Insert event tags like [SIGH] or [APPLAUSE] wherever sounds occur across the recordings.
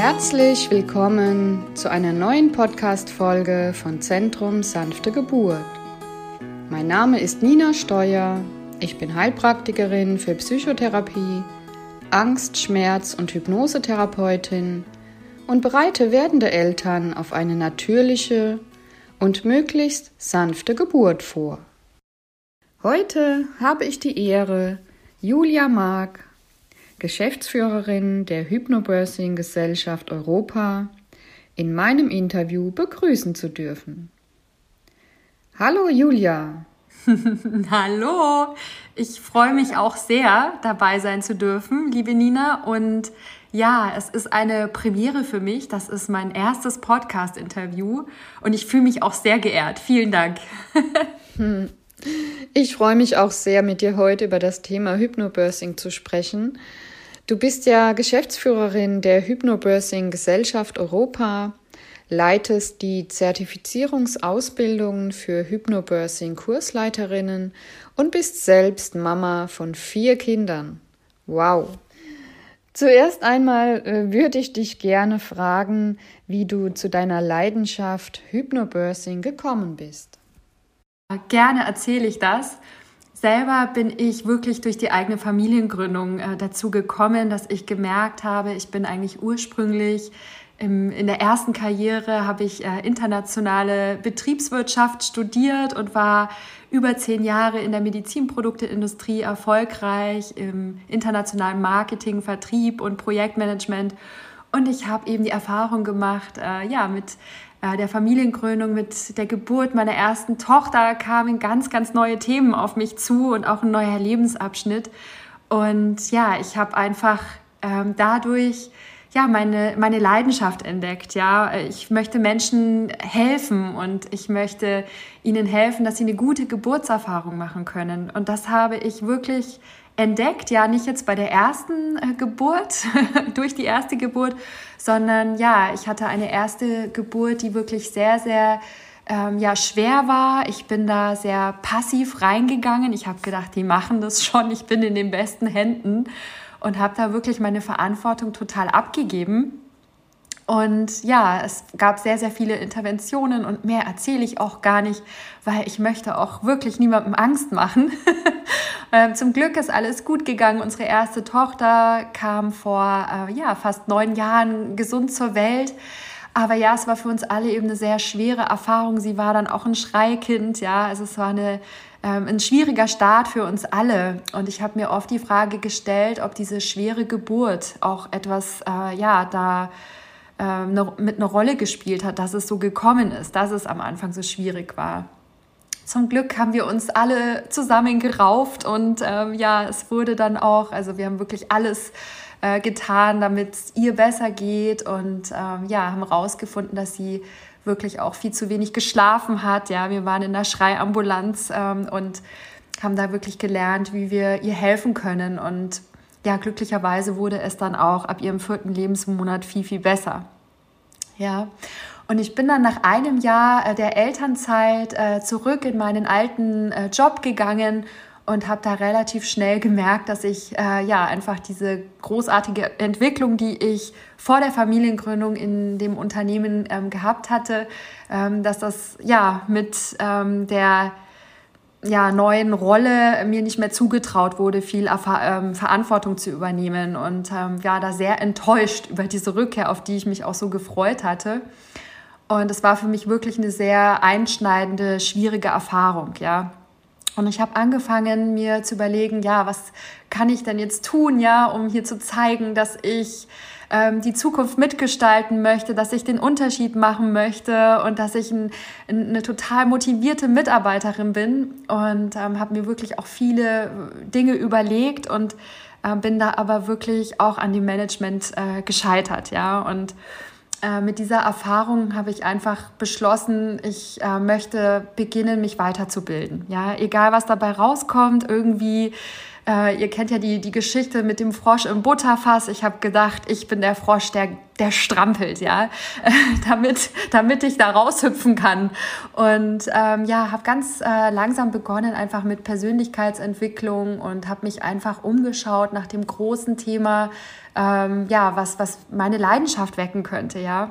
Herzlich willkommen zu einer neuen Podcast-Folge von Zentrum Sanfte Geburt. Mein Name ist Nina Steuer. Ich bin Heilpraktikerin für Psychotherapie, Angst-, Schmerz- und Hypnosetherapeutin und bereite werdende Eltern auf eine natürliche und möglichst sanfte Geburt vor. Heute habe ich die Ehre, Julia Mark, Geschäftsführerin der Hypnobirthing Gesellschaft Europa, in meinem Interview begrüßen zu dürfen. Hallo Julia. [LAUGHS] Hallo, ich freue mich auch sehr, dabei sein zu dürfen, liebe Nina. Und ja, es ist eine Premiere für mich. Das ist mein erstes Podcast-Interview und ich fühle mich auch sehr geehrt. Vielen Dank. [LAUGHS] Ich freue mich auch sehr, mit dir heute über das Thema Hypnobirthing zu sprechen. Du bist ja Geschäftsführerin der Hypnobirthing Gesellschaft Europa, leitest die Zertifizierungsausbildungen für Hypnobirthing Kursleiterinnen und bist selbst Mama von vier Kindern. Wow! Zuerst einmal äh, würde ich dich gerne fragen, wie du zu deiner Leidenschaft Hypnobirthing gekommen bist. Gerne erzähle ich das. Selber bin ich wirklich durch die eigene Familiengründung äh, dazu gekommen, dass ich gemerkt habe, ich bin eigentlich ursprünglich im, in der ersten Karriere habe ich äh, internationale Betriebswirtschaft studiert und war über zehn Jahre in der Medizinprodukteindustrie erfolgreich im internationalen Marketing, Vertrieb und Projektmanagement. Und ich habe eben die Erfahrung gemacht, äh, ja, mit der Familienkrönung, mit der Geburt meiner ersten Tochter kamen ganz, ganz neue Themen auf mich zu und auch ein neuer Lebensabschnitt. Und ja, ich habe einfach ähm, dadurch ja, meine, meine Leidenschaft entdeckt. Ja, ich möchte Menschen helfen und ich möchte ihnen helfen, dass sie eine gute Geburtserfahrung machen können. Und das habe ich wirklich entdeckt, ja, nicht jetzt bei der ersten äh, Geburt, [LAUGHS] durch die erste Geburt, sondern ja, ich hatte eine erste Geburt, die wirklich sehr, sehr ähm, ja, schwer war. Ich bin da sehr passiv reingegangen. Ich habe gedacht, die machen das schon, ich bin in den besten Händen und habe da wirklich meine Verantwortung total abgegeben und ja, es gab sehr, sehr viele Interventionen und mehr erzähle ich auch gar nicht, weil ich möchte auch wirklich niemandem Angst machen. [LAUGHS] Ähm, zum Glück ist alles gut gegangen. Unsere erste Tochter kam vor äh, ja, fast neun Jahren gesund zur Welt. Aber ja, es war für uns alle eben eine sehr schwere Erfahrung. Sie war dann auch ein Schreikind. Ja, also es war eine, ähm, ein schwieriger Start für uns alle. Und ich habe mir oft die Frage gestellt, ob diese schwere Geburt auch etwas, äh, ja, da ähm, mit einer Rolle gespielt hat, dass es so gekommen ist, dass es am Anfang so schwierig war. Zum Glück haben wir uns alle zusammen gerauft und ähm, ja, es wurde dann auch, also wir haben wirklich alles äh, getan, damit es ihr besser geht und ähm, ja, haben herausgefunden, dass sie wirklich auch viel zu wenig geschlafen hat. Ja, wir waren in der Schreiambulanz ähm, und haben da wirklich gelernt, wie wir ihr helfen können und ja, glücklicherweise wurde es dann auch ab ihrem vierten Lebensmonat viel, viel besser. Ja. Und ich bin dann nach einem Jahr äh, der Elternzeit äh, zurück in meinen alten äh, Job gegangen und habe da relativ schnell gemerkt, dass ich ja einfach diese großartige Entwicklung, die ich vor der Familiengründung in dem Unternehmen ähm, gehabt hatte, ähm, dass das ja mit ähm, der ja, neuen Rolle mir nicht mehr zugetraut wurde, viel Verantwortung zu übernehmen und war da sehr enttäuscht über diese Rückkehr, auf die ich mich auch so gefreut hatte. Und es war für mich wirklich eine sehr einschneidende, schwierige Erfahrung, ja. Und ich habe angefangen, mir zu überlegen, ja, was kann ich denn jetzt tun, ja, um hier zu zeigen, dass ich ähm, die Zukunft mitgestalten möchte, dass ich den Unterschied machen möchte und dass ich ein, eine total motivierte Mitarbeiterin bin und ähm, habe mir wirklich auch viele Dinge überlegt und äh, bin da aber wirklich auch an dem Management äh, gescheitert, ja und äh, mit dieser Erfahrung habe ich einfach beschlossen, ich äh, möchte beginnen, mich weiterzubilden. Ja, egal was dabei rauskommt, irgendwie äh, ihr kennt ja die, die Geschichte mit dem Frosch im Butterfass. Ich habe gedacht, ich bin der Frosch, der, der strampelt, ja, [LAUGHS] damit, damit ich da raushüpfen kann. Und ähm, ja, habe ganz äh, langsam begonnen, einfach mit Persönlichkeitsentwicklung und habe mich einfach umgeschaut nach dem großen Thema ähm, ja, was, was meine Leidenschaft wecken könnte, ja.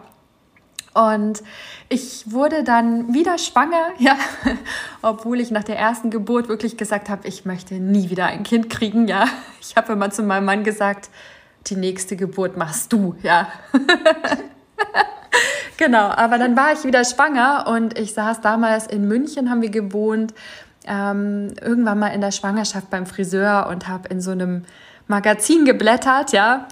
Und ich wurde dann wieder schwanger, [LAUGHS] ja, obwohl ich nach der ersten Geburt wirklich gesagt habe, ich möchte nie wieder ein Kind kriegen, ja. Ich habe immer zu meinem Mann gesagt, die nächste Geburt machst du, ja. [LAUGHS] genau, aber dann war ich wieder schwanger und ich saß damals in München, haben wir gewohnt, ähm, irgendwann mal in der Schwangerschaft beim Friseur und habe in so einem Magazin geblättert, ja.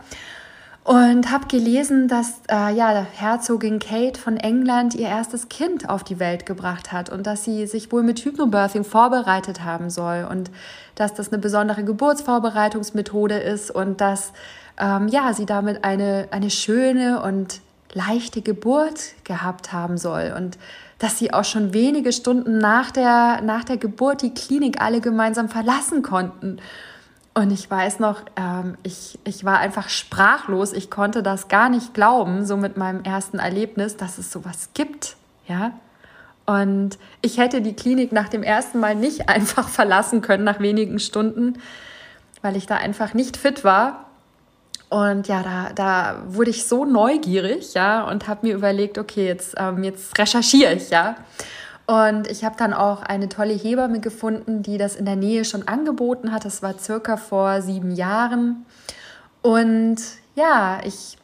Und habe gelesen, dass äh, ja, Herzogin Kate von England ihr erstes Kind auf die Welt gebracht hat und dass sie sich wohl mit Hypnobirthing vorbereitet haben soll und dass das eine besondere Geburtsvorbereitungsmethode ist und dass ähm, ja, sie damit eine, eine schöne und leichte Geburt gehabt haben soll und dass sie auch schon wenige Stunden nach der, nach der Geburt die Klinik alle gemeinsam verlassen konnten. Und ich weiß noch, ähm, ich, ich war einfach sprachlos. Ich konnte das gar nicht glauben, so mit meinem ersten Erlebnis, dass es sowas gibt. Ja. Und ich hätte die Klinik nach dem ersten Mal nicht [LAUGHS] einfach verlassen können, nach wenigen Stunden, weil ich da einfach nicht fit war. Und ja, da, da wurde ich so neugierig, ja, und habe mir überlegt, okay, jetzt, ähm, jetzt recherchiere ich, ja. Und ich habe dann auch eine tolle Hebamme gefunden, die das in der Nähe schon angeboten hat. Das war circa vor sieben Jahren. Und ja, ich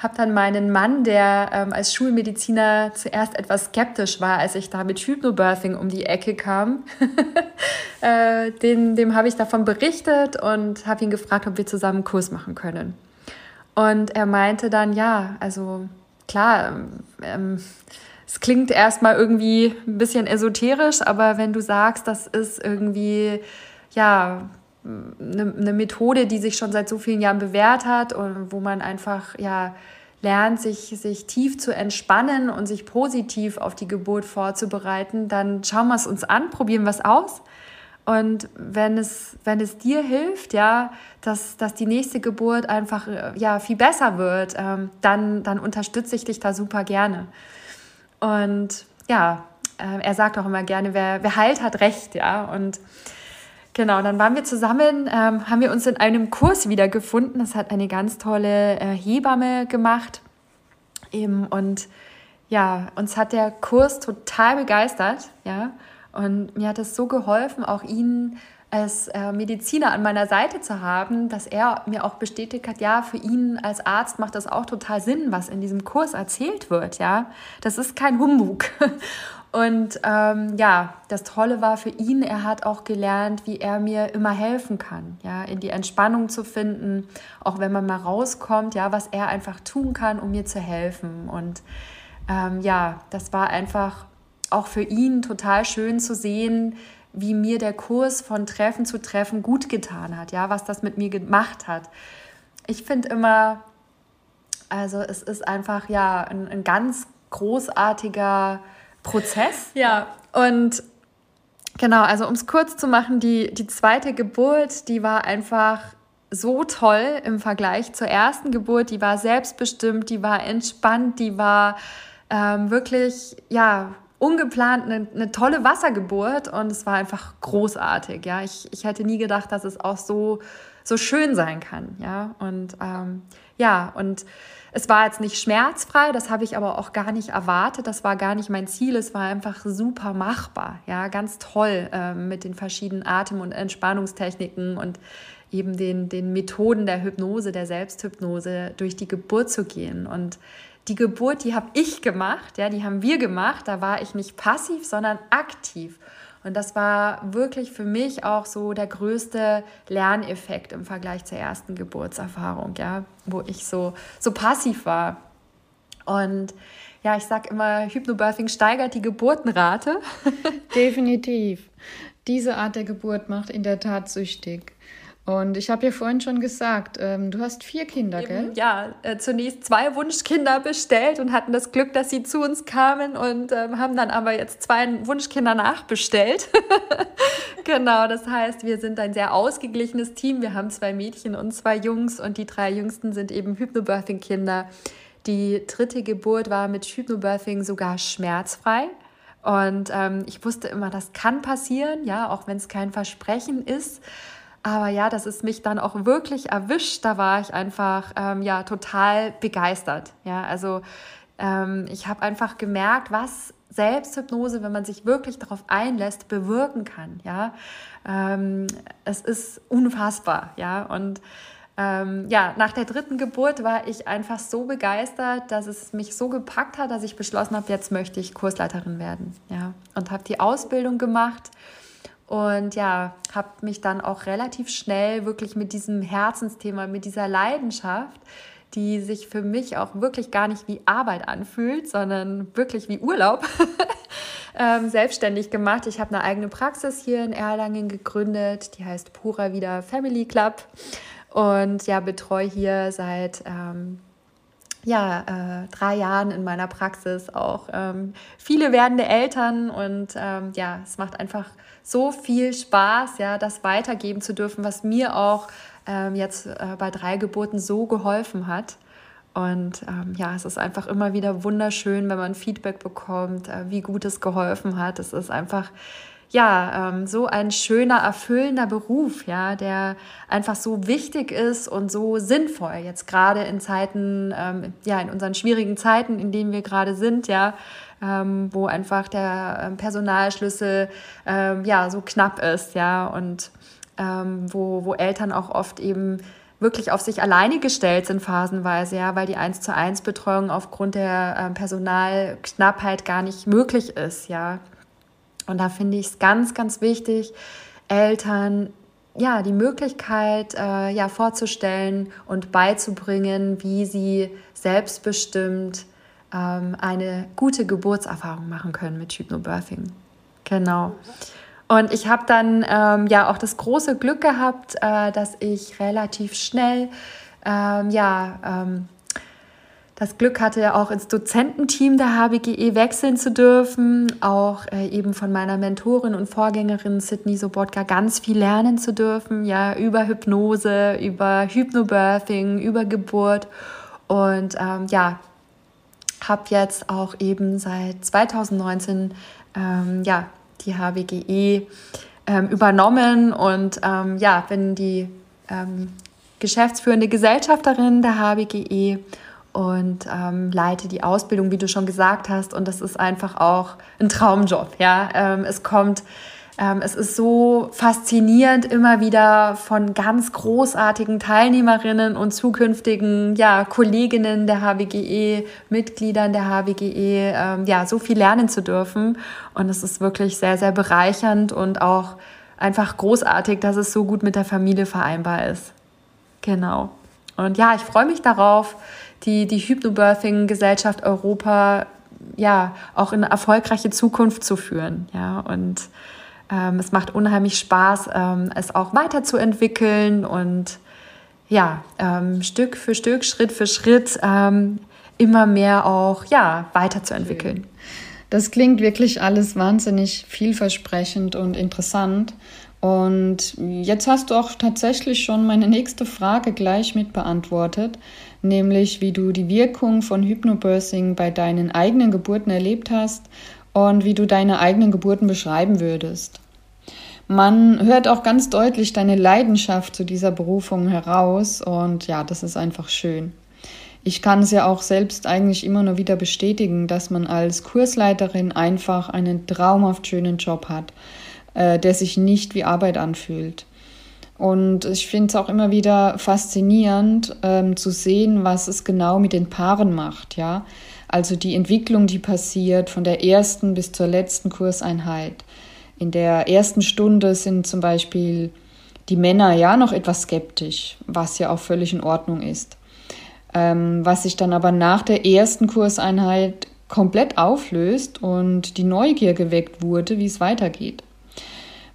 habe dann meinen Mann, der ähm, als Schulmediziner zuerst etwas skeptisch war, als ich da mit Hypnobirthing um die Ecke kam, [LAUGHS] äh, den, dem habe ich davon berichtet und habe ihn gefragt, ob wir zusammen einen Kurs machen können. Und er meinte dann, ja, also klar, ähm, ähm es klingt erstmal irgendwie ein bisschen esoterisch, aber wenn du sagst, das ist irgendwie, ja, eine, eine Methode, die sich schon seit so vielen Jahren bewährt hat und wo man einfach, ja, lernt, sich, sich tief zu entspannen und sich positiv auf die Geburt vorzubereiten, dann schauen wir es uns an, probieren wir es aus. Und wenn es, wenn es dir hilft, ja, dass, dass die nächste Geburt einfach ja, viel besser wird, ähm, dann, dann unterstütze ich dich da super gerne. Und ja, äh, er sagt auch immer gerne, wer, wer heilt, hat Recht, ja. Und genau, dann waren wir zusammen, ähm, haben wir uns in einem Kurs wiedergefunden. Das hat eine ganz tolle äh, Hebamme gemacht. Eben, und ja, uns hat der Kurs total begeistert, ja. Und mir hat es so geholfen, auch ihn als äh, Mediziner an meiner Seite zu haben, dass er mir auch bestätigt hat, ja, für ihn als Arzt macht das auch total Sinn, was in diesem Kurs erzählt wird, ja. Das ist kein Humbug. [LAUGHS] Und ähm, ja, das Tolle war für ihn, er hat auch gelernt, wie er mir immer helfen kann, ja, in die Entspannung zu finden, auch wenn man mal rauskommt, ja, was er einfach tun kann, um mir zu helfen. Und ähm, ja, das war einfach auch für ihn total schön zu sehen, wie mir der Kurs von Treffen zu Treffen gut getan hat, ja, was das mit mir gemacht hat. Ich finde immer, also es ist einfach ja ein, ein ganz großartiger Prozess. Ja, und genau, also um es kurz zu machen, die, die zweite Geburt, die war einfach so toll im Vergleich zur ersten Geburt. Die war selbstbestimmt, die war entspannt, die war ähm, wirklich, ja, ungeplant eine, eine, tolle Wassergeburt und es war einfach großartig. Ja, ich, ich hätte nie gedacht, dass es auch so, so schön sein kann. Ja, und ähm, ja, und es war jetzt nicht schmerzfrei, das habe ich aber auch gar nicht erwartet. Das war gar nicht mein Ziel. Es war einfach super machbar. Ja, ganz toll äh, mit den verschiedenen Atem- und Entspannungstechniken und eben den, den Methoden der Hypnose, der Selbsthypnose durch die Geburt zu gehen. Und die Geburt, die habe ich gemacht, ja, die haben wir gemacht. Da war ich nicht passiv, sondern aktiv. Und das war wirklich für mich auch so der größte Lerneffekt im Vergleich zur ersten Geburtserfahrung, ja, wo ich so, so passiv war. Und ja, ich sage immer, Hypnobirthing steigert die Geburtenrate. [LAUGHS] Definitiv. Diese Art der Geburt macht in der Tat süchtig. Und ich habe ja vorhin schon gesagt, ähm, du hast vier Kinder, Eben, gell? Ja, äh, zunächst zwei Wunschkinder bestellt und hatten das Glück, dass sie zu uns kamen und ähm, haben dann aber jetzt zwei Wunschkinder nachbestellt. [LAUGHS] genau, das heißt, wir sind ein sehr ausgeglichenes Team. Wir haben zwei Mädchen und zwei Jungs und die drei Jüngsten sind eben Hypnobirthing-Kinder. Die dritte Geburt war mit Hypnobirthing sogar schmerzfrei. Und ähm, ich wusste immer, das kann passieren, ja, auch wenn es kein Versprechen ist. Aber ja, dass es mich dann auch wirklich erwischt, da war ich einfach ähm, ja total begeistert. Ja, also ähm, ich habe einfach gemerkt, was Selbsthypnose, wenn man sich wirklich darauf einlässt, bewirken kann. Ja, ähm, es ist unfassbar. Ja, und ähm, ja, nach der dritten Geburt war ich einfach so begeistert, dass es mich so gepackt hat, dass ich beschlossen habe, jetzt möchte ich Kursleiterin werden. Ja, und habe die Ausbildung gemacht und ja, habe mich dann auch relativ schnell wirklich mit diesem Herzensthema, mit dieser Leidenschaft, die sich für mich auch wirklich gar nicht wie Arbeit anfühlt, sondern wirklich wie Urlaub, [LAUGHS] ähm, selbstständig gemacht. Ich habe eine eigene Praxis hier in Erlangen gegründet, die heißt Pura Vida Family Club und ja, betreue hier seit ähm, ja, äh, drei Jahren in meiner Praxis auch ähm, viele werdende Eltern und ähm, ja, es macht einfach so viel Spaß, ja, das weitergeben zu dürfen, was mir auch ähm, jetzt äh, bei drei Geburten so geholfen hat. Und ähm, ja, es ist einfach immer wieder wunderschön, wenn man Feedback bekommt, äh, wie gut es geholfen hat. Es ist einfach ja, ähm, so ein schöner, erfüllender Beruf, ja, der einfach so wichtig ist und so sinnvoll. Jetzt gerade in Zeiten, ähm, ja, in unseren schwierigen Zeiten, in denen wir gerade sind, ja, ähm, wo einfach der ähm, Personalschlüssel ähm, ja so knapp ist, ja, und ähm, wo, wo Eltern auch oft eben wirklich auf sich alleine gestellt sind phasenweise, ja, weil die 1 zu 1 Betreuung aufgrund der Personalknappheit gar nicht möglich ist, ja. Und da finde ich es ganz, ganz wichtig, Eltern ja, die Möglichkeit äh, ja, vorzustellen und beizubringen, wie sie selbstbestimmt ähm, eine gute Geburtserfahrung machen können mit Hypnobirthing. Genau. Und ich habe dann ähm, ja auch das große Glück gehabt, äh, dass ich relativ schnell ähm, ja, ähm, das Glück hatte, auch ins Dozententeam der HBGE wechseln zu dürfen, auch äh, eben von meiner Mentorin und Vorgängerin Sydney Sobotka ganz viel lernen zu dürfen, ja, über Hypnose, über Hypnobirthing, über Geburt. Und ähm, ja, habe jetzt auch eben seit 2019 ähm, ja, die HBGE ähm, übernommen. Und ähm, ja, bin die ähm, geschäftsführende Gesellschafterin der HBGE und ähm, leite die Ausbildung, wie du schon gesagt hast. Und das ist einfach auch ein Traumjob. Ja, ähm, es kommt, ähm, es ist so faszinierend, immer wieder von ganz großartigen Teilnehmerinnen und zukünftigen ja, Kolleginnen der HBGE, Mitgliedern der HBGE, ähm, ja, so viel lernen zu dürfen. Und es ist wirklich sehr, sehr bereichernd und auch einfach großartig, dass es so gut mit der Familie vereinbar ist. Genau. Und ja, ich freue mich darauf, die, die Hypnobirthing-Gesellschaft Europa ja auch in eine erfolgreiche Zukunft zu führen. Ja, und ähm, es macht unheimlich Spaß, ähm, es auch weiterzuentwickeln und ja, ähm, Stück für Stück, Schritt für Schritt ähm, immer mehr auch ja, weiterzuentwickeln. Das klingt wirklich alles wahnsinnig vielversprechend und interessant. Und jetzt hast du auch tatsächlich schon meine nächste Frage gleich mit beantwortet, nämlich wie du die Wirkung von Hypnobirthing bei deinen eigenen Geburten erlebt hast und wie du deine eigenen Geburten beschreiben würdest. Man hört auch ganz deutlich deine Leidenschaft zu dieser Berufung heraus und ja, das ist einfach schön. Ich kann es ja auch selbst eigentlich immer nur wieder bestätigen, dass man als Kursleiterin einfach einen traumhaft schönen Job hat äh, der sich nicht wie Arbeit anfühlt. Und ich finde es auch immer wieder faszinierend ähm, zu sehen, was es genau mit den Paaren macht, ja. Also die Entwicklung, die passiert von der ersten bis zur letzten Kurseinheit. In der ersten Stunde sind zum Beispiel die Männer ja noch etwas skeptisch, was ja auch völlig in Ordnung ist. Ähm, was sich dann aber nach der ersten Kurseinheit komplett auflöst und die Neugier geweckt wurde, wie es weitergeht.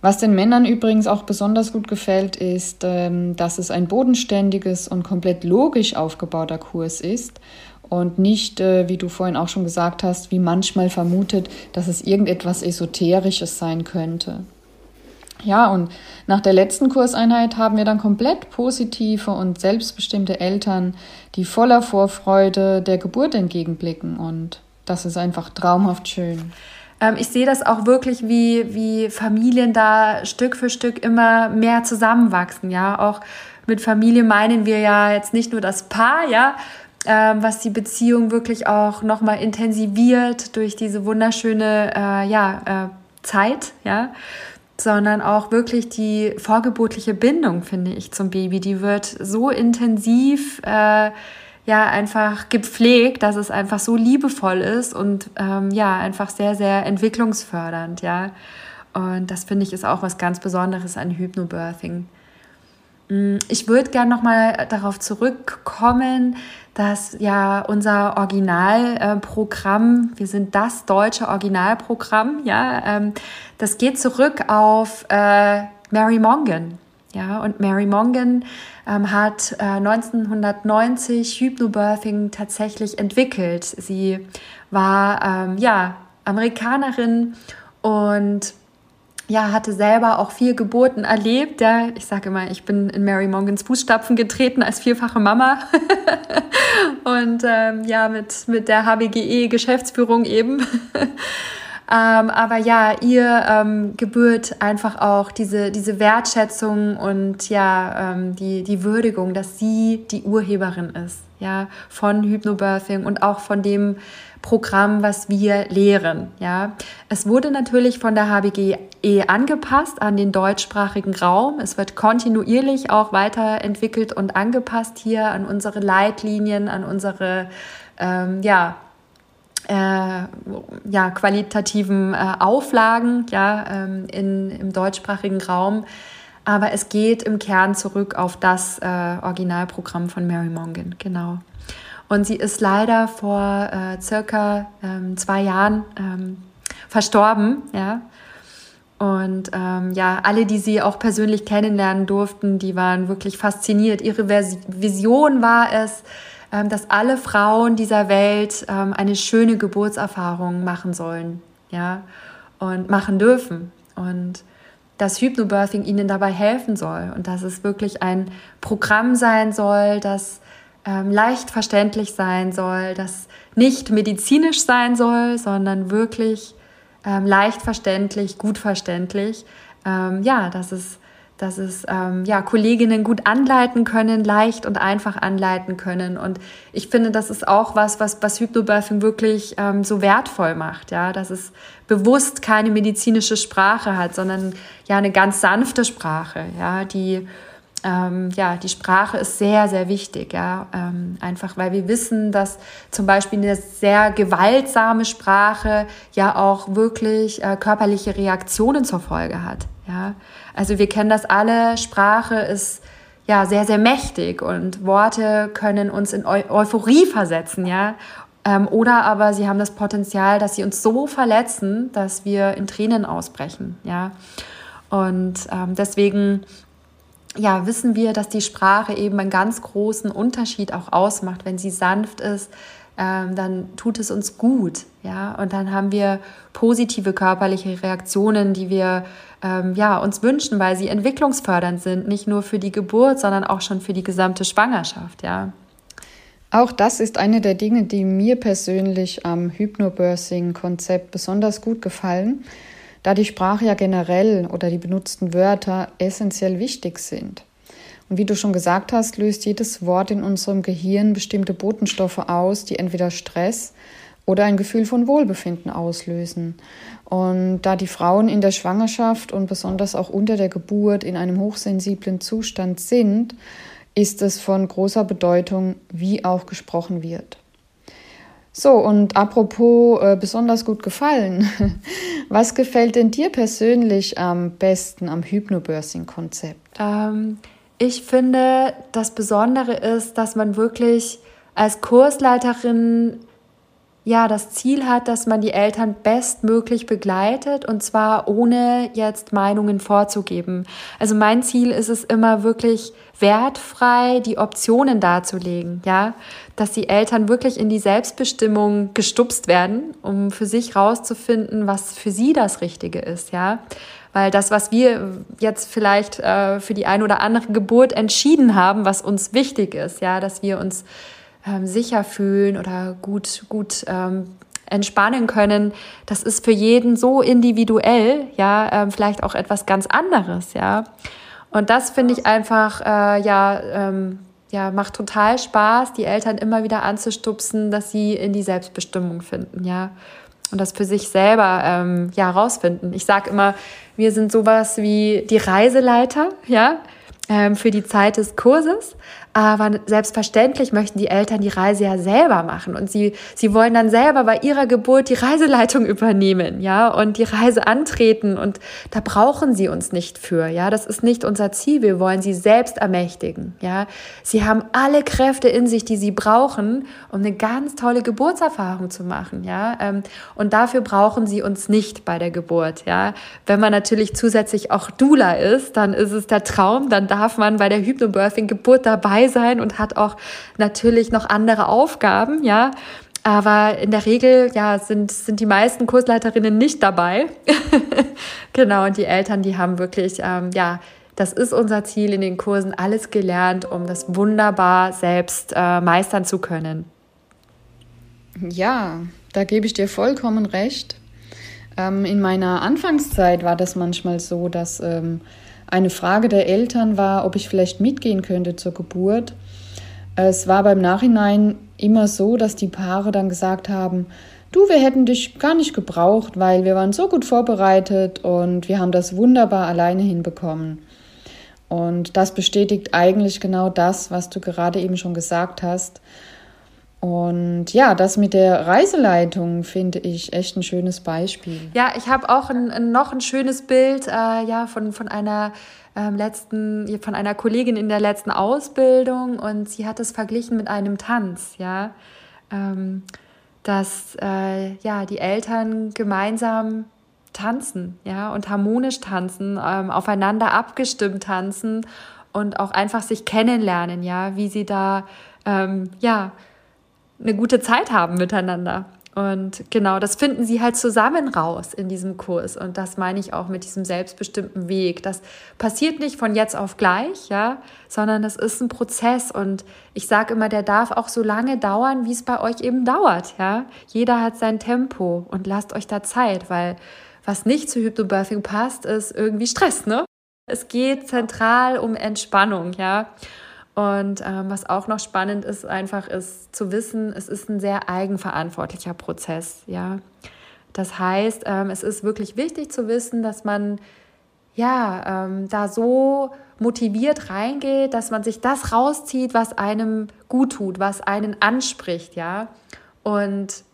Was den Männern übrigens auch besonders gut gefällt, ist, ähm, dass es ein bodenständiges und komplett logisch aufgebauter Kurs ist und nicht, äh, wie du vorhin auch schon gesagt hast, wie manchmal vermutet, dass es irgendetwas Esoterisches sein könnte. Ja, und nach der letzten Kurseinheit haben wir dann komplett positive und selbstbestimmte Eltern, die voller Vorfreude der Geburt entgegenblicken. Und das ist einfach traumhaft schön. Ähm, ich sehe das auch wirklich, wie, wie Familien da Stück für Stück immer mehr zusammenwachsen, ja. Auch mit Familie meinen wir ja jetzt nicht nur das Paar, ja, ähm, was die Beziehung wirklich auch nochmal intensiviert durch diese wunderschöne, äh, ja, äh, Zeit, ja, sondern auch wirklich die vorgeburtliche Bindung, finde ich, zum Baby. Die wird so intensiv, äh, ja, einfach gepflegt, dass es einfach so liebevoll ist und ähm, ja, einfach sehr, sehr entwicklungsfördernd, ja. Und das finde ich ist auch was ganz Besonderes an Hypnobirthing. Mm, ich würde gerne nochmal darauf zurückkommen, dass ja unser Originalprogramm, wir sind das deutsche Originalprogramm, ja, ähm, das geht zurück auf äh, Mary Mongan. Ja, und Mary Mongan ähm, hat äh, 1990 Hypnobirthing tatsächlich entwickelt. Sie war ähm, ja Amerikanerin und ja, hatte selber auch viel Geburten erlebt. Ja. Ich sage immer, ich bin in Mary Mongans Fußstapfen getreten als vierfache Mama. [LAUGHS] und ähm, ja, mit, mit der HBGE-Geschäftsführung eben. [LAUGHS] ähm, aber ja, ihr ähm, gebührt einfach auch diese, diese Wertschätzung und ja, ähm, die, die Würdigung, dass sie die Urheberin ist, ja, von Hypnobirthing und auch von dem, Programm, was wir lehren. Ja, es wurde natürlich von der HBGE angepasst an den deutschsprachigen Raum. Es wird kontinuierlich auch weiterentwickelt und angepasst hier an unsere Leitlinien, an unsere ähm, ja, äh, ja, qualitativen äh, Auflagen ja, ähm, in, im deutschsprachigen Raum. Aber es geht im Kern zurück auf das äh, Originalprogramm von Mary Mongan, genau. Und sie ist leider vor äh, circa ähm, zwei Jahren ähm, verstorben, ja. Und ähm, ja, alle, die sie auch persönlich kennenlernen durften, die waren wirklich fasziniert. Ihre Vision war es, dass alle Frauen dieser Welt ähm, eine schöne Geburtserfahrung machen sollen, ja, und machen dürfen. Und dass Hypnobirthing ihnen dabei helfen soll und dass es wirklich ein Programm sein soll, das ähm, leicht verständlich sein soll, das nicht medizinisch sein soll, sondern wirklich ähm, leicht verständlich, gut verständlich. Ähm, ja, dass es, dass es ähm, ja, Kolleginnen gut anleiten können, leicht und einfach anleiten können. Und ich finde, das ist auch was, was, was Hypnobirthing wirklich ähm, so wertvoll macht, ja, dass es bewusst keine medizinische Sprache hat, sondern ja eine ganz sanfte Sprache, ja, die ähm, ja, die Sprache ist sehr, sehr wichtig. Ja? Ähm, einfach weil wir wissen, dass zum Beispiel eine sehr gewaltsame Sprache ja auch wirklich äh, körperliche Reaktionen zur Folge hat. Ja? Also wir kennen das alle, Sprache ist ja sehr, sehr mächtig und Worte können uns in Eu Euphorie versetzen, ja. Ähm, oder aber sie haben das Potenzial, dass sie uns so verletzen, dass wir in Tränen ausbrechen, ja. Und ähm, deswegen ja, wissen wir, dass die Sprache eben einen ganz großen Unterschied auch ausmacht. Wenn sie sanft ist, ähm, dann tut es uns gut, ja, und dann haben wir positive körperliche Reaktionen, die wir ähm, ja uns wünschen, weil sie entwicklungsfördernd sind, nicht nur für die Geburt, sondern auch schon für die gesamte Schwangerschaft, ja. Auch das ist eine der Dinge, die mir persönlich am Hypnobirthing-Konzept besonders gut gefallen da die Sprache ja generell oder die benutzten Wörter essentiell wichtig sind. Und wie du schon gesagt hast, löst jedes Wort in unserem Gehirn bestimmte Botenstoffe aus, die entweder Stress oder ein Gefühl von Wohlbefinden auslösen. Und da die Frauen in der Schwangerschaft und besonders auch unter der Geburt in einem hochsensiblen Zustand sind, ist es von großer Bedeutung, wie auch gesprochen wird. So, und apropos äh, besonders gut gefallen, [LAUGHS] was gefällt denn dir persönlich am besten am Hypnobirthing-Konzept? Ähm, ich finde, das Besondere ist, dass man wirklich als Kursleiterin ja das Ziel hat, dass man die Eltern bestmöglich begleitet und zwar ohne jetzt Meinungen vorzugeben. Also mein Ziel ist es immer wirklich wertfrei die Optionen darzulegen, ja, dass die Eltern wirklich in die Selbstbestimmung gestupst werden, um für sich rauszufinden, was für sie das Richtige ist, ja. Weil das, was wir jetzt vielleicht äh, für die eine oder andere Geburt entschieden haben, was uns wichtig ist, ja, dass wir uns ähm, sicher fühlen oder gut, gut ähm, entspannen können, das ist für jeden so individuell, ja, ähm, vielleicht auch etwas ganz anderes, ja. Und das finde ich einfach, äh, ja, ähm, ja, macht total Spaß, die Eltern immer wieder anzustupsen, dass sie in die Selbstbestimmung finden, ja. Und das für sich selber ähm, ja rausfinden. Ich sage immer, wir sind sowas wie die Reiseleiter, ja, ähm, für die Zeit des Kurses. Aber selbstverständlich möchten die Eltern die Reise ja selber machen. Und sie, sie wollen dann selber bei ihrer Geburt die Reiseleitung [LAUGHS] übernehmen, ja, und die Reise antreten. Und da brauchen sie uns nicht für, ja, das ist nicht unser Ziel, wir wollen sie selbst ermächtigen, ja. Sie haben alle Kräfte in sich, die sie brauchen, um eine ganz tolle Geburtserfahrung zu machen, ja, ähm, und dafür brauchen sie uns nicht bei der Geburt, ja. Wenn man natürlich zusätzlich auch Dula ist, dann ist es der Traum, dann darf man bei der Hypnobirthing Geburt sein und hat auch natürlich noch andere Aufgaben, ja. Aber in der Regel, ja, sind, sind die meisten Kursleiterinnen nicht dabei. [LAUGHS] genau, und die Eltern, die haben wirklich, ähm, ja, das ist unser Ziel in den Kursen, alles gelernt, um das wunderbar selbst äh, meistern zu können. Ja, da gebe ich dir vollkommen recht. Ähm, in meiner Anfangszeit war das manchmal so, dass ähm, eine Frage der Eltern war, ob ich vielleicht mitgehen könnte zur Geburt. Es war beim Nachhinein immer so, dass die Paare dann gesagt haben, du, wir hätten dich gar nicht gebraucht, weil wir waren so gut vorbereitet und wir haben das wunderbar alleine hinbekommen. Und das bestätigt eigentlich genau das, was du gerade eben schon gesagt hast. Und ja, das mit der Reiseleitung finde ich echt ein schönes Beispiel. Ja, ich habe auch ein, ein, noch ein schönes Bild äh, ja, von, von einer ähm, letzten, von einer Kollegin in der letzten Ausbildung und sie hat es verglichen mit einem Tanz, ja. Ähm, dass äh, ja, die Eltern gemeinsam tanzen, ja, und harmonisch tanzen, ähm, aufeinander abgestimmt tanzen und auch einfach sich kennenlernen, ja, wie sie da ja eine gute Zeit haben miteinander. Und genau, das finden sie halt zusammen raus in diesem Kurs. Und das meine ich auch mit diesem selbstbestimmten Weg. Das passiert nicht von jetzt auf gleich, ja, sondern das ist ein Prozess. Und ich sage immer, der darf auch so lange dauern, wie es bei euch eben dauert, ja. Jeder hat sein Tempo und lasst euch da Zeit, weil was nicht zu Hypnobirthing passt, ist irgendwie Stress, ne? Es geht zentral um Entspannung, ja. Und ähm, was auch noch spannend ist, einfach ist zu wissen, es ist ein sehr eigenverantwortlicher Prozess, ja. Das heißt, ähm, es ist wirklich wichtig zu wissen, dass man ja ähm, da so motiviert reingeht, dass man sich das rauszieht, was einem gut tut, was einen anspricht, ja. Und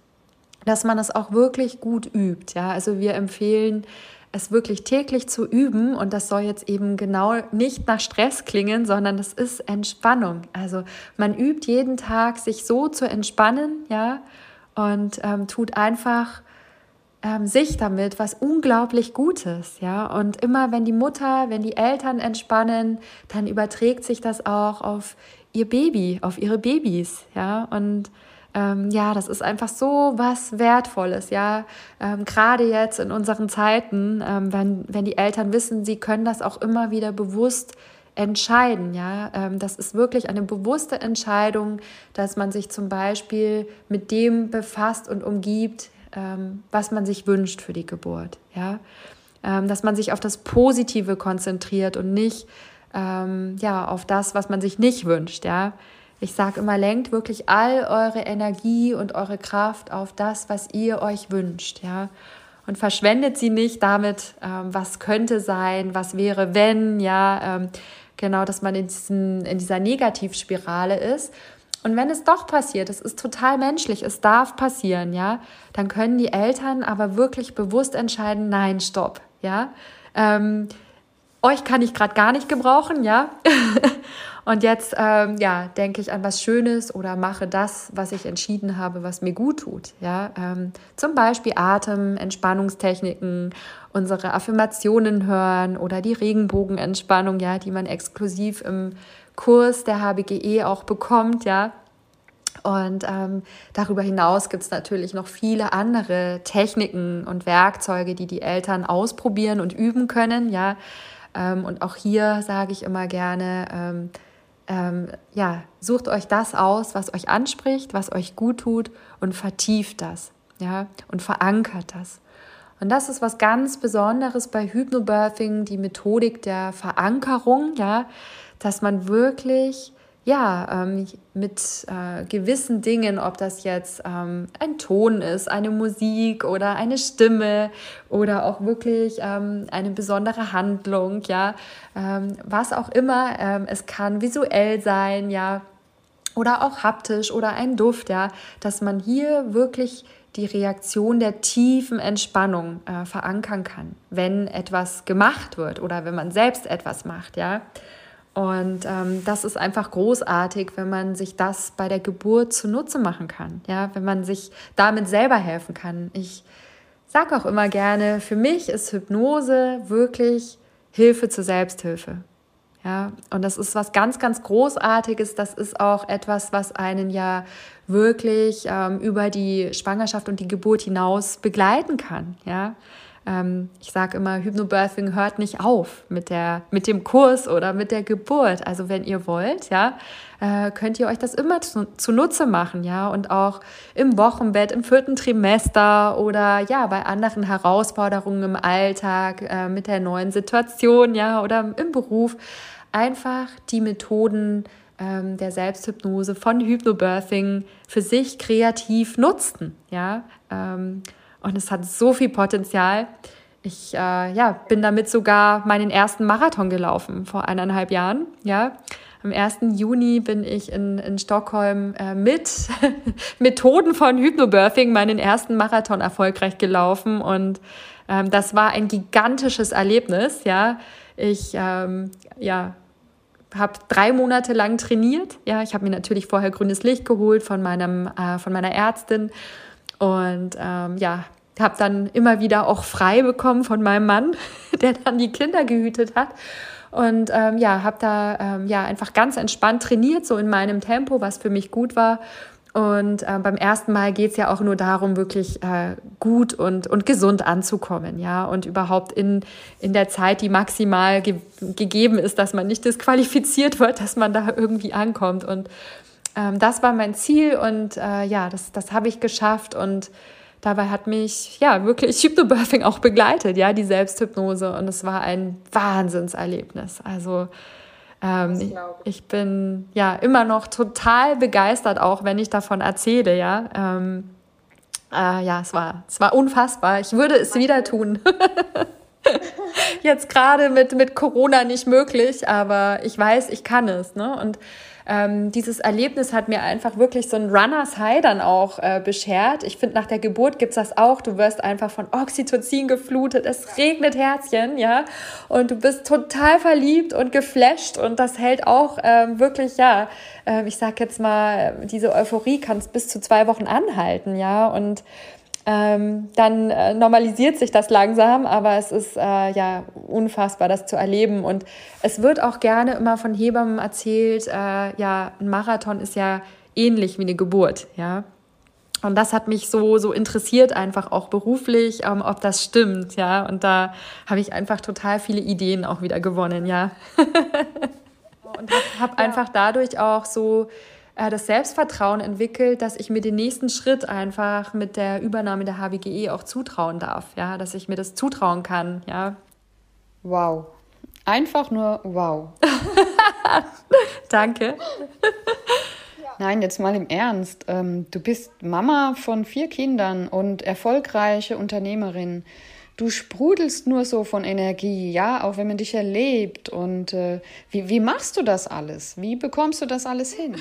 dass man es auch wirklich gut übt, ja. Also wir empfehlen es wirklich täglich zu üben und das soll jetzt eben genau nicht nach Stress klingen, sondern das ist Entspannung. Also man übt jeden Tag, sich so zu entspannen, ja, und ähm, tut einfach ähm, sich damit was unglaublich Gutes, ja. Und immer wenn die Mutter, wenn die Eltern entspannen, dann überträgt sich das auch auf ihr Baby, auf ihre Babys, ja. Und ähm, ja, das ist einfach so was Wertvolles, ja. Ähm, Gerade jetzt in unseren Zeiten, ähm, wenn, wenn die Eltern wissen, sie können das auch immer wieder bewusst entscheiden, ja. Ähm, das ist wirklich eine bewusste Entscheidung, dass man sich zum Beispiel mit dem befasst und umgibt, ähm, was man sich wünscht für die Geburt, ja. Ähm, dass man sich auf das Positive konzentriert und nicht ja, auf das, was man sich nicht wünscht, ja. Ich sage immer, lenkt wirklich all eure Energie und eure Kraft auf das, was ihr euch wünscht, ja. Und verschwendet sie nicht damit, ähm, was könnte sein, was wäre, wenn, ja. Ähm, genau, dass man in, diesen, in dieser Negativspirale ist. Und wenn es doch passiert, es ist total menschlich, es darf passieren, ja, dann können die Eltern aber wirklich bewusst entscheiden, nein, stopp, ja. Ähm, euch kann ich gerade gar nicht gebrauchen, ja. [LAUGHS] Und jetzt, ähm, ja, denke ich an was Schönes oder mache das, was ich entschieden habe, was mir gut tut. Ja, ähm, zum Beispiel Atem, Entspannungstechniken, unsere Affirmationen hören oder die Regenbogenentspannung, ja, die man exklusiv im Kurs der HBGE auch bekommt, ja. Und ähm, darüber hinaus gibt es natürlich noch viele andere Techniken und Werkzeuge, die die Eltern ausprobieren und üben können, ja. Ähm, und auch hier sage ich immer gerne, ähm, ähm, ja, sucht euch das aus, was euch anspricht, was euch gut tut und vertieft das. ja, und verankert das. Und das ist was ganz Besonderes bei Hypnobirthing, die Methodik der Verankerung, ja, dass man wirklich ja, ähm, mit äh, gewissen Dingen, ob das jetzt ähm, ein Ton ist, eine Musik oder eine Stimme oder auch wirklich ähm, eine besondere Handlung, ja, ähm, was auch immer. Ähm, es kann visuell sein, ja, oder auch haptisch oder ein Duft, ja, dass man hier wirklich die Reaktion der tiefen Entspannung äh, verankern kann, wenn etwas gemacht wird oder wenn man selbst etwas macht, ja. Und ähm, das ist einfach großartig, wenn man sich das bei der Geburt zunutze machen kann, ja, wenn man sich damit selber helfen kann. Ich sage auch immer gerne, für mich ist Hypnose wirklich Hilfe zur Selbsthilfe. Ja, und das ist was ganz, ganz Großartiges. Das ist auch etwas, was einen ja wirklich ähm, über die Schwangerschaft und die Geburt hinaus begleiten kann. Ja, ähm, ich sage immer, Hypnobirthing hört nicht auf mit, der, mit dem Kurs oder mit der Geburt. Also wenn ihr wollt, ja, äh, könnt ihr euch das immer zu, zunutze machen, ja, und auch im Wochenbett, im vierten Trimester oder ja, bei anderen Herausforderungen im Alltag, äh, mit der neuen Situation, ja, oder im Beruf, einfach die Methoden ähm, der Selbsthypnose von Hypnobirthing für sich kreativ nutzen, ja. Und es hat so viel Potenzial. Ich äh, ja, bin damit sogar meinen ersten Marathon gelaufen vor eineinhalb Jahren. Ja. Am 1. Juni bin ich in, in Stockholm äh, mit [LAUGHS] Methoden von Hypnobirthing meinen ersten Marathon erfolgreich gelaufen. Und ähm, das war ein gigantisches Erlebnis. Ja. Ich ähm, ja, habe drei Monate lang trainiert. Ja, ich habe mir natürlich vorher grünes Licht geholt von, meinem, äh, von meiner Ärztin und ähm, ja, habe dann immer wieder auch frei bekommen von meinem Mann, [LAUGHS] der dann die Kinder gehütet hat. Und ähm, ja, habe da ähm, ja einfach ganz entspannt trainiert, so in meinem Tempo, was für mich gut war. Und äh, beim ersten Mal geht es ja auch nur darum, wirklich äh, gut und, und gesund anzukommen, ja, und überhaupt in, in der Zeit, die maximal ge gegeben ist, dass man nicht disqualifiziert [LAUGHS] wird, dass man da irgendwie ankommt. Und ähm, das war mein Ziel und äh, ja, das, das habe ich geschafft und dabei hat mich ja wirklich Hypnobirthing auch begleitet, ja, die Selbsthypnose und es war ein Wahnsinnserlebnis. Also ähm, ich, ich, bin ja immer noch total begeistert, auch wenn ich davon erzähle, ja. Ähm, äh, ja, es war, es war unfassbar. Ich würde es wieder tun. [LAUGHS] Jetzt gerade mit, mit Corona nicht möglich, aber ich weiß, ich kann es. Ne? Und ähm, dieses Erlebnis hat mir einfach wirklich so ein Runners High dann auch äh, beschert. Ich finde, nach der Geburt gibt es das auch. Du wirst einfach von Oxytocin geflutet. Es regnet Herzchen, ja. Und du bist total verliebt und geflasht. Und das hält auch ähm, wirklich, ja, äh, ich sag jetzt mal, diese Euphorie kann bis zu zwei Wochen anhalten, ja. Und ähm, dann äh, normalisiert sich das langsam, aber es ist äh, ja unfassbar, das zu erleben. Und es wird auch gerne immer von Hebammen erzählt, äh, ja, ein Marathon ist ja ähnlich wie eine Geburt, ja. Und das hat mich so, so interessiert, einfach auch beruflich, ähm, ob das stimmt, ja. Und da habe ich einfach total viele Ideen auch wieder gewonnen, ja. [LAUGHS] Und habe hab einfach dadurch auch so das Selbstvertrauen entwickelt, dass ich mir den nächsten Schritt einfach mit der Übernahme der HWGE auch zutrauen darf, ja, dass ich mir das zutrauen kann, ja. Wow. Einfach nur wow. [LAUGHS] Danke. [LAUGHS] Nein, jetzt mal im Ernst. Ähm, du bist Mama von vier Kindern und erfolgreiche Unternehmerin du sprudelst nur so von Energie, ja, auch wenn man dich erlebt. Und äh, wie, wie machst du das alles? Wie bekommst du das alles hin?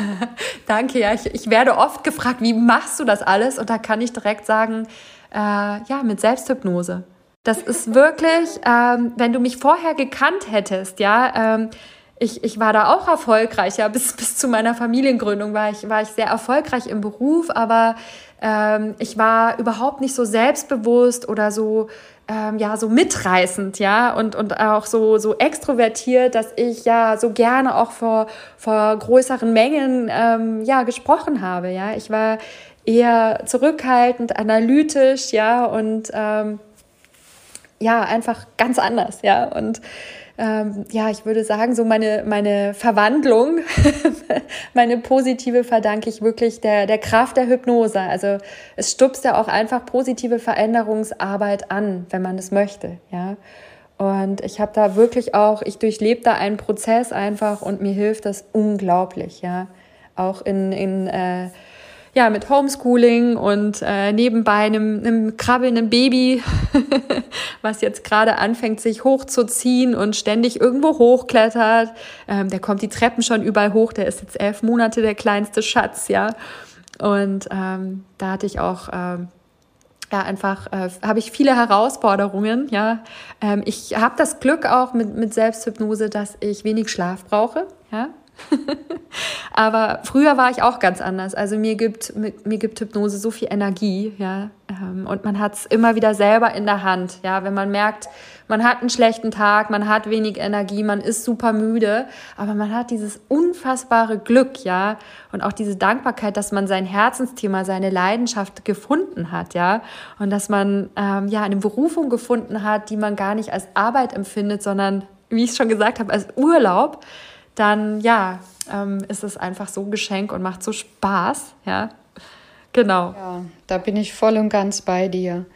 [LAUGHS] Danke, ja. Ich, ich werde oft gefragt, wie machst du das alles? Und da kann ich direkt sagen, äh, ja, mit Selbsthypnose. Das ist [LAUGHS] wirklich, ähm, wenn du mich vorher gekannt hättest, ja, ähm, ich, ich war da auch erfolgreich, ja, bis, bis zu meiner Familiengründung war ich, war ich sehr erfolgreich im Beruf, aber ähm, ich war überhaupt nicht so selbstbewusst oder so, ähm, ja, so mitreißend, ja, und, und auch so, so extrovertiert, dass ich ja so gerne auch vor, vor größeren Mengen, ähm, ja, gesprochen habe, ja. Ich war eher zurückhaltend, analytisch, ja, und, ähm, ja, einfach ganz anders, ja, und ähm, ja, ich würde sagen, so meine, meine Verwandlung, [LAUGHS] meine positive verdanke ich wirklich der, der Kraft der Hypnose. Also es stupst ja auch einfach positive Veränderungsarbeit an, wenn man es möchte, ja. Und ich habe da wirklich auch, ich durchlebe da einen Prozess einfach und mir hilft das unglaublich, ja. Auch in, in äh, ja, mit Homeschooling und äh, nebenbei einem, einem krabbelnden Baby, [LAUGHS] was jetzt gerade anfängt, sich hochzuziehen und ständig irgendwo hochklettert. Ähm, der kommt die Treppen schon überall hoch, der ist jetzt elf Monate der kleinste Schatz, ja. Und ähm, da hatte ich auch ähm, ja einfach äh, habe ich viele Herausforderungen. Ja, ähm, ich habe das Glück auch mit mit Selbsthypnose, dass ich wenig Schlaf brauche. Ja, [LAUGHS] Aber früher war ich auch ganz anders. Also mir gibt, mir gibt Hypnose so viel Energie, ja. Ähm, und man hat es immer wieder selber in der Hand, ja. Wenn man merkt, man hat einen schlechten Tag, man hat wenig Energie, man ist super müde, aber man hat dieses unfassbare Glück, ja. Und auch diese Dankbarkeit, dass man sein Herzensthema, seine Leidenschaft gefunden hat, ja. Und dass man, ähm, ja, eine Berufung gefunden hat, die man gar nicht als Arbeit empfindet, sondern, wie ich schon gesagt habe, als Urlaub dann ja, ähm, ist es einfach so ein Geschenk und macht so Spaß, ja. Genau. Ja, da bin ich voll und ganz bei dir.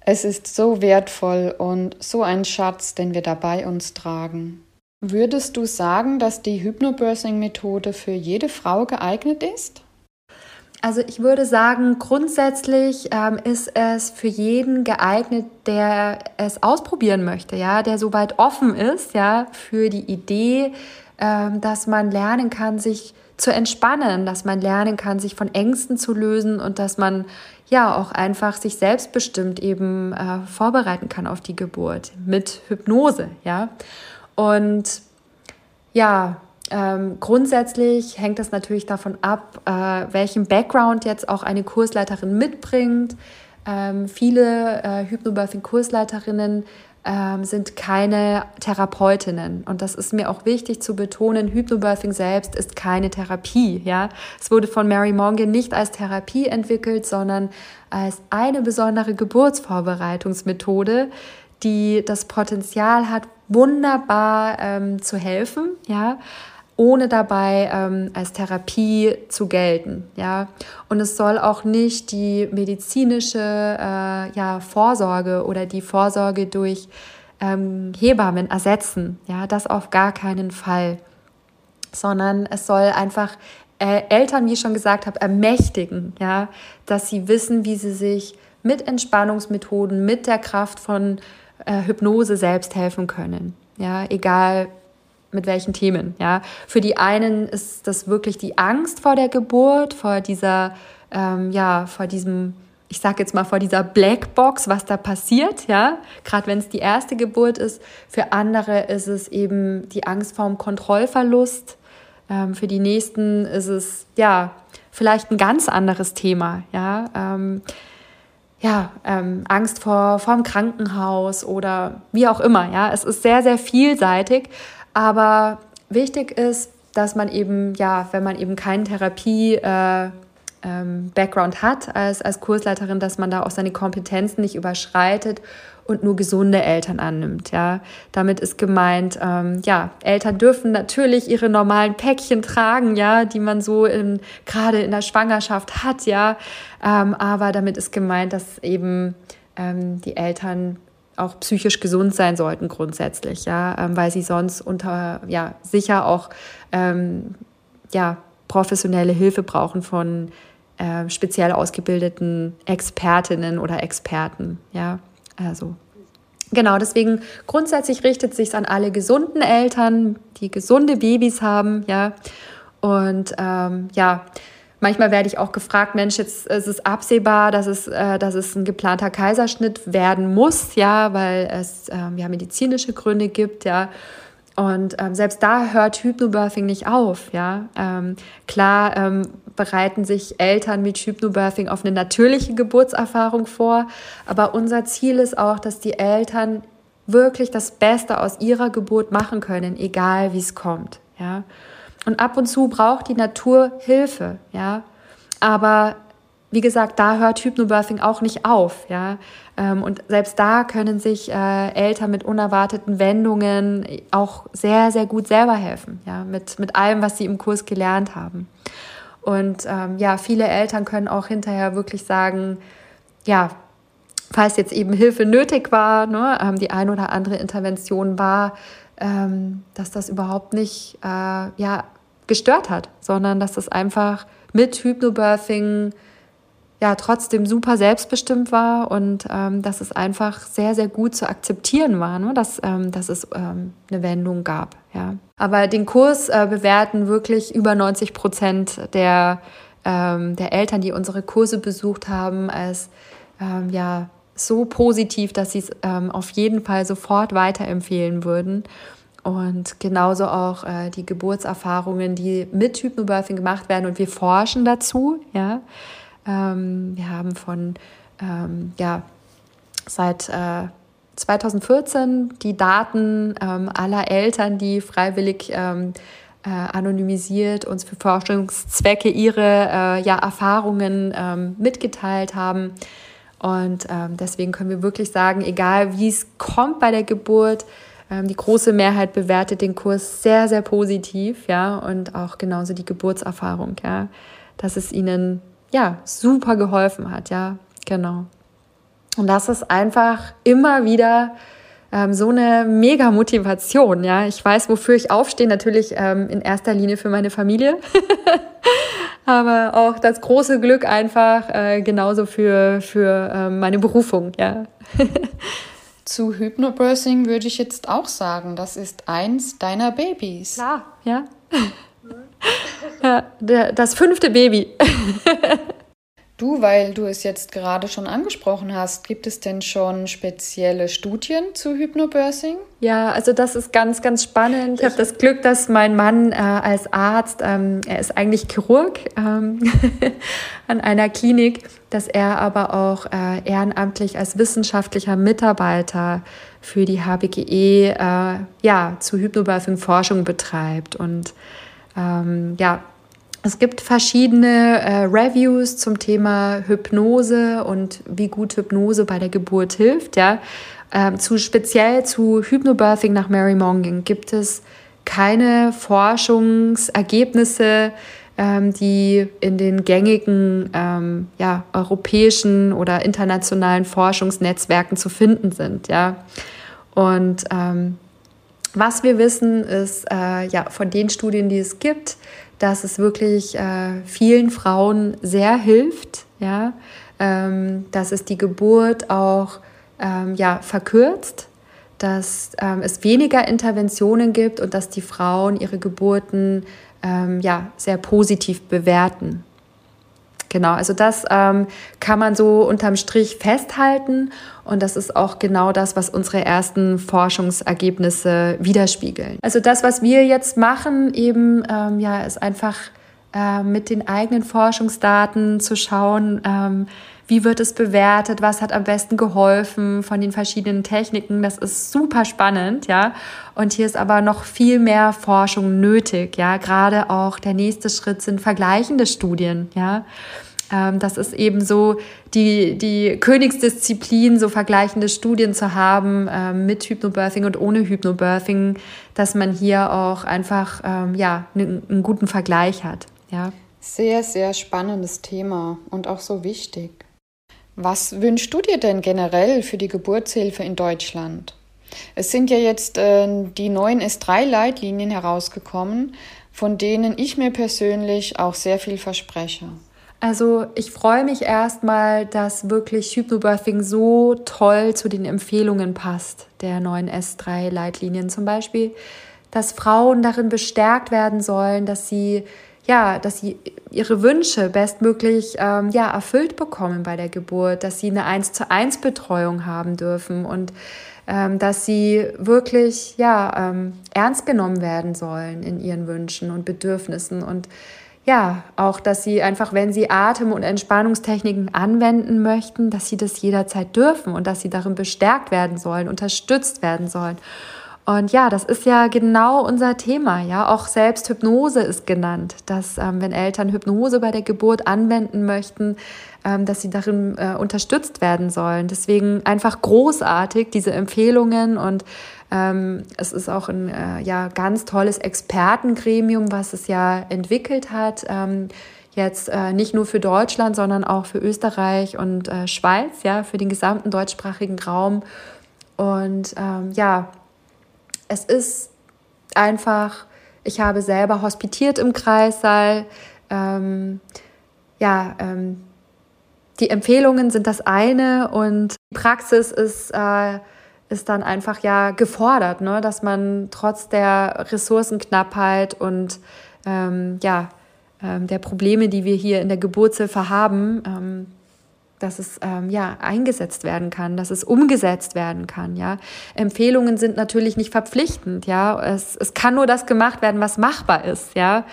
Es ist so wertvoll und so ein Schatz, den wir da bei uns tragen. Würdest du sagen, dass die Hypnobirthing-Methode für jede Frau geeignet ist? Also ich würde sagen, grundsätzlich ähm, ist es für jeden geeignet, der es ausprobieren möchte, ja, der soweit offen ist, ja, für die Idee, dass man lernen kann, sich zu entspannen, dass man lernen kann, sich von Ängsten zu lösen und dass man ja auch einfach sich selbstbestimmt eben äh, vorbereiten kann auf die Geburt mit Hypnose, ja. Und ja, ähm, grundsätzlich hängt das natürlich davon ab, äh, welchen Background jetzt auch eine Kursleiterin mitbringt. Ähm, viele äh, Hypnobirthing-Kursleiterinnen ähm, sind keine Therapeutinnen. Und das ist mir auch wichtig zu betonen. Hypnobirthing selbst ist keine Therapie. Ja? Es wurde von Mary Mongan nicht als Therapie entwickelt, sondern als eine besondere Geburtsvorbereitungsmethode, die das Potenzial hat, wunderbar ähm, zu helfen. Ja? Ohne dabei ähm, als Therapie zu gelten. Ja? Und es soll auch nicht die medizinische äh, ja, Vorsorge oder die Vorsorge durch ähm, Hebammen ersetzen. Ja? Das auf gar keinen Fall. Sondern es soll einfach äh, Eltern, wie ich schon gesagt habe, ermächtigen, ja? dass sie wissen, wie sie sich mit Entspannungsmethoden, mit der Kraft von äh, Hypnose selbst helfen können. Ja, egal mit welchen Themen. Ja, für die einen ist das wirklich die Angst vor der Geburt, vor dieser, ähm, ja, vor diesem, ich sag jetzt mal vor dieser Blackbox, was da passiert. Ja, gerade wenn es die erste Geburt ist. Für andere ist es eben die Angst vor dem Kontrollverlust. Ähm, für die nächsten ist es ja vielleicht ein ganz anderes Thema. Ja. Ähm, ja, ähm, Angst vor, vor dem Krankenhaus oder wie auch immer. Ja, es ist sehr, sehr vielseitig aber wichtig ist, dass man eben, ja, wenn man eben keinen Therapie äh, ähm, Background hat als, als Kursleiterin, dass man da auch seine Kompetenzen nicht überschreitet und nur gesunde Eltern annimmt. Ja, damit ist gemeint, ähm, ja, Eltern dürfen natürlich ihre normalen Päckchen tragen, ja, die man so gerade in der Schwangerschaft hat, ja, ähm, aber damit ist gemeint, dass eben ähm, die Eltern auch psychisch gesund sein sollten grundsätzlich, ja, ähm, weil sie sonst unter, ja, sicher auch, ähm, ja, professionelle Hilfe brauchen von äh, speziell ausgebildeten Expertinnen oder Experten, ja, also Genau, deswegen grundsätzlich richtet sich an alle gesunden Eltern, die gesunde Babys haben, ja. Und ähm, ja, Manchmal werde ich auch gefragt, Mensch, jetzt ist es absehbar, dass es, äh, dass es ein geplanter Kaiserschnitt werden muss, ja, weil es ähm, ja medizinische Gründe gibt, ja. Und ähm, selbst da hört Hypnobirthing nicht auf, ja. Ähm, klar ähm, bereiten sich Eltern mit Hypnobirthing auf eine natürliche Geburtserfahrung vor, aber unser Ziel ist auch, dass die Eltern wirklich das Beste aus ihrer Geburt machen können, egal wie es kommt, ja. Und ab und zu braucht die Natur Hilfe, ja. Aber wie gesagt, da hört Hypnobirthing auch nicht auf, ja. Ähm, und selbst da können sich äh, Eltern mit unerwarteten Wendungen auch sehr, sehr gut selber helfen, ja, mit, mit allem, was sie im Kurs gelernt haben. Und ähm, ja, viele Eltern können auch hinterher wirklich sagen, ja, falls jetzt eben Hilfe nötig war, ne, ähm, die ein oder andere Intervention war, ähm, dass das überhaupt nicht äh, ja, gestört hat, sondern dass das einfach mit Hypnobirthing ja trotzdem super selbstbestimmt war und ähm, dass es einfach sehr, sehr gut zu akzeptieren war, ne? dass, ähm, dass es ähm, eine Wendung gab. Ja. Aber den Kurs äh, bewerten wirklich über 90 Prozent der, ähm, der Eltern, die unsere Kurse besucht haben, als ähm, ja, so positiv, dass sie es ähm, auf jeden Fall sofort weiterempfehlen würden. Und genauso auch äh, die Geburtserfahrungen, die mit Hypnobirthing gemacht werden. Und wir forschen dazu, ja. Ähm, wir haben von, ähm, ja, seit äh, 2014 die Daten ähm, aller Eltern, die freiwillig ähm, äh, anonymisiert uns für Forschungszwecke ihre äh, ja, Erfahrungen ähm, mitgeteilt haben. Und ähm, deswegen können wir wirklich sagen, egal wie es kommt bei der Geburt, die große Mehrheit bewertet den Kurs sehr, sehr positiv, ja, und auch genauso die Geburtserfahrung, ja, dass es ihnen ja, super geholfen hat, ja, genau. Und das ist einfach immer wieder ähm, so eine mega Motivation, ja. Ich weiß, wofür ich aufstehe, natürlich ähm, in erster Linie für meine Familie, [LAUGHS] aber auch das große Glück einfach äh, genauso für, für ähm, meine Berufung, ja. [LAUGHS] Zu Hypnobirthing würde ich jetzt auch sagen, das ist eins deiner Babys. Klar, ja. [LAUGHS] ja, der, das fünfte Baby. [LAUGHS] Du, weil du es jetzt gerade schon angesprochen hast, gibt es denn schon spezielle Studien zu Hypnobirthing? Ja, also das ist ganz, ganz spannend. Ich habe das Glück, dass mein Mann äh, als Arzt, ähm, er ist eigentlich Chirurg ähm, [LAUGHS] an einer Klinik, dass er aber auch äh, ehrenamtlich als wissenschaftlicher Mitarbeiter für die HBGE äh, ja, zu Hypnobirthing Forschung betreibt und ähm, ja, es gibt verschiedene äh, Reviews zum Thema Hypnose und wie gut Hypnose bei der Geburt hilft. Ja. Ähm, zu, speziell zu Hypnobirthing nach Mary Monging gibt es keine Forschungsergebnisse, die in den gängigen ähm, ja, europäischen oder internationalen Forschungsnetzwerken zu finden sind. Ja. Und ähm, was wir wissen, ist äh, ja von den Studien, die es gibt, dass es wirklich äh, vielen Frauen sehr hilft, ja, ähm, dass es die Geburt auch ähm, ja, verkürzt, dass ähm, es weniger Interventionen gibt und dass die Frauen ihre Geburten ähm, ja, sehr positiv bewerten. Genau, also das ähm, kann man so unterm Strich festhalten und das ist auch genau das, was unsere ersten Forschungsergebnisse widerspiegeln. Also das, was wir jetzt machen, eben ähm, ja, ist einfach äh, mit den eigenen Forschungsdaten zu schauen, ähm, wie wird es bewertet, was hat am besten geholfen von den verschiedenen Techniken. Das ist super spannend, ja. Und hier ist aber noch viel mehr Forschung nötig, ja. Gerade auch der nächste Schritt sind vergleichende Studien, ja. Ähm, das ist eben so die, die Königsdisziplin, so vergleichende Studien zu haben ähm, mit Hypnobirthing und ohne Hypnobirthing, dass man hier auch einfach ähm, ja, einen, einen guten Vergleich hat, ja. Sehr, sehr spannendes Thema und auch so wichtig. Was wünschst du dir denn generell für die Geburtshilfe in Deutschland? Es sind ja jetzt äh, die neuen S3-Leitlinien herausgekommen, von denen ich mir persönlich auch sehr viel verspreche. Also ich freue mich erstmal, dass wirklich Hypnobirthing so toll zu den Empfehlungen passt, der neuen S3-Leitlinien zum Beispiel, dass Frauen darin bestärkt werden sollen, dass sie ja, dass sie ihre Wünsche bestmöglich ähm, ja, erfüllt bekommen bei der Geburt, dass sie eine 1 zu 1 Betreuung haben dürfen und ähm, dass sie wirklich ja, ähm, ernst genommen werden sollen in ihren Wünschen und Bedürfnissen und ja, auch, dass sie einfach, wenn sie Atem- und Entspannungstechniken anwenden möchten, dass sie das jederzeit dürfen und dass sie darin bestärkt werden sollen, unterstützt werden sollen. Und ja, das ist ja genau unser Thema. Ja, auch Selbsthypnose ist genannt, dass ähm, wenn Eltern Hypnose bei der Geburt anwenden möchten, ähm, dass sie darin äh, unterstützt werden sollen. Deswegen einfach großartig diese Empfehlungen und ähm, es ist auch ein äh, ja, ganz tolles Expertengremium, was es ja entwickelt hat. Ähm, jetzt äh, nicht nur für Deutschland, sondern auch für Österreich und äh, Schweiz, ja, für den gesamten deutschsprachigen Raum. Und ähm, ja, es ist einfach, ich habe selber hospitiert im Kreissaal. Ähm, ja, ähm, die Empfehlungen sind das eine und die Praxis ist, äh, ist dann einfach ja gefordert, ne? dass man trotz der Ressourcenknappheit und ähm, ja, ähm, der Probleme, die wir hier in der Geburtshilfe haben, ähm, dass es ähm, ja eingesetzt werden kann, dass es umgesetzt werden kann. Ja, Empfehlungen sind natürlich nicht verpflichtend. Ja, es, es kann nur das gemacht werden, was machbar ist. Ja,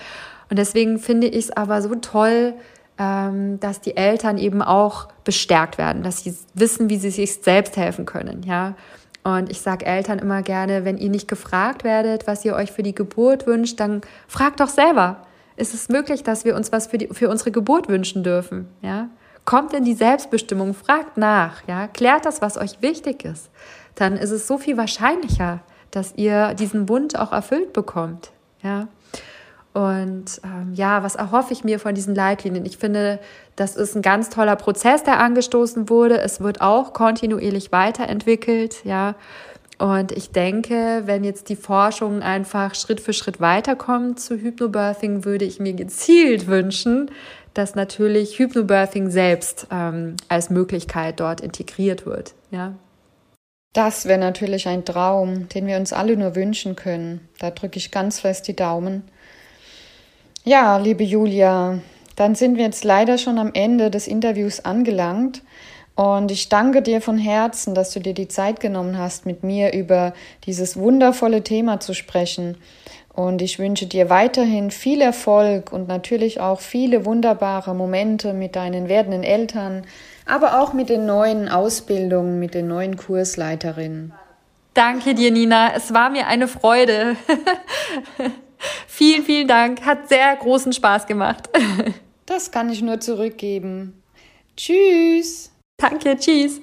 und deswegen finde ich es aber so toll, ähm, dass die Eltern eben auch bestärkt werden, dass sie wissen, wie sie sich selbst helfen können. Ja. Und ich sage Eltern immer gerne, wenn ihr nicht gefragt werdet, was ihr euch für die Geburt wünscht, dann fragt doch selber. Ist es möglich, dass wir uns was für, die, für unsere Geburt wünschen dürfen? Ja? Kommt in die Selbstbestimmung, fragt nach, ja, klärt das, was euch wichtig ist. Dann ist es so viel wahrscheinlicher, dass ihr diesen Wunsch auch erfüllt bekommt, ja. Und ähm, ja, was erhoffe ich mir von diesen Leitlinien? Ich finde, das ist ein ganz toller Prozess, der angestoßen wurde. Es wird auch kontinuierlich weiterentwickelt, ja. Und ich denke, wenn jetzt die Forschung einfach Schritt für Schritt weiterkommt zu Hypnobirthing, würde ich mir gezielt wünschen, dass natürlich Hypnobirthing selbst ähm, als Möglichkeit dort integriert wird. Ja. Das wäre natürlich ein Traum, den wir uns alle nur wünschen können. Da drücke ich ganz fest die Daumen. Ja, liebe Julia, dann sind wir jetzt leider schon am Ende des Interviews angelangt. Und ich danke dir von Herzen, dass du dir die Zeit genommen hast, mit mir über dieses wundervolle Thema zu sprechen. Und ich wünsche dir weiterhin viel Erfolg und natürlich auch viele wunderbare Momente mit deinen werdenden Eltern, aber auch mit den neuen Ausbildungen, mit den neuen Kursleiterinnen. Danke dir, Nina. Es war mir eine Freude. [LAUGHS] vielen, vielen Dank. Hat sehr großen Spaß gemacht. [LAUGHS] das kann ich nur zurückgeben. Tschüss. Danke, tschüss.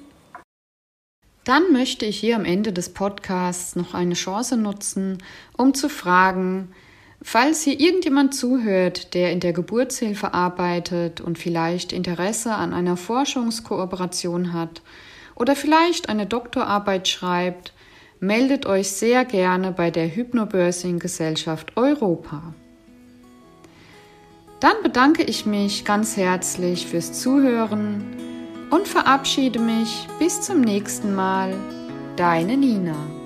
Dann möchte ich hier am Ende des Podcasts noch eine Chance nutzen, um zu fragen, falls hier irgendjemand zuhört, der in der Geburtshilfe arbeitet und vielleicht Interesse an einer Forschungskooperation hat oder vielleicht eine Doktorarbeit schreibt, meldet euch sehr gerne bei der Hypnobirthing Gesellschaft Europa. Dann bedanke ich mich ganz herzlich fürs Zuhören und verabschiede mich bis zum nächsten Mal. Deine Nina.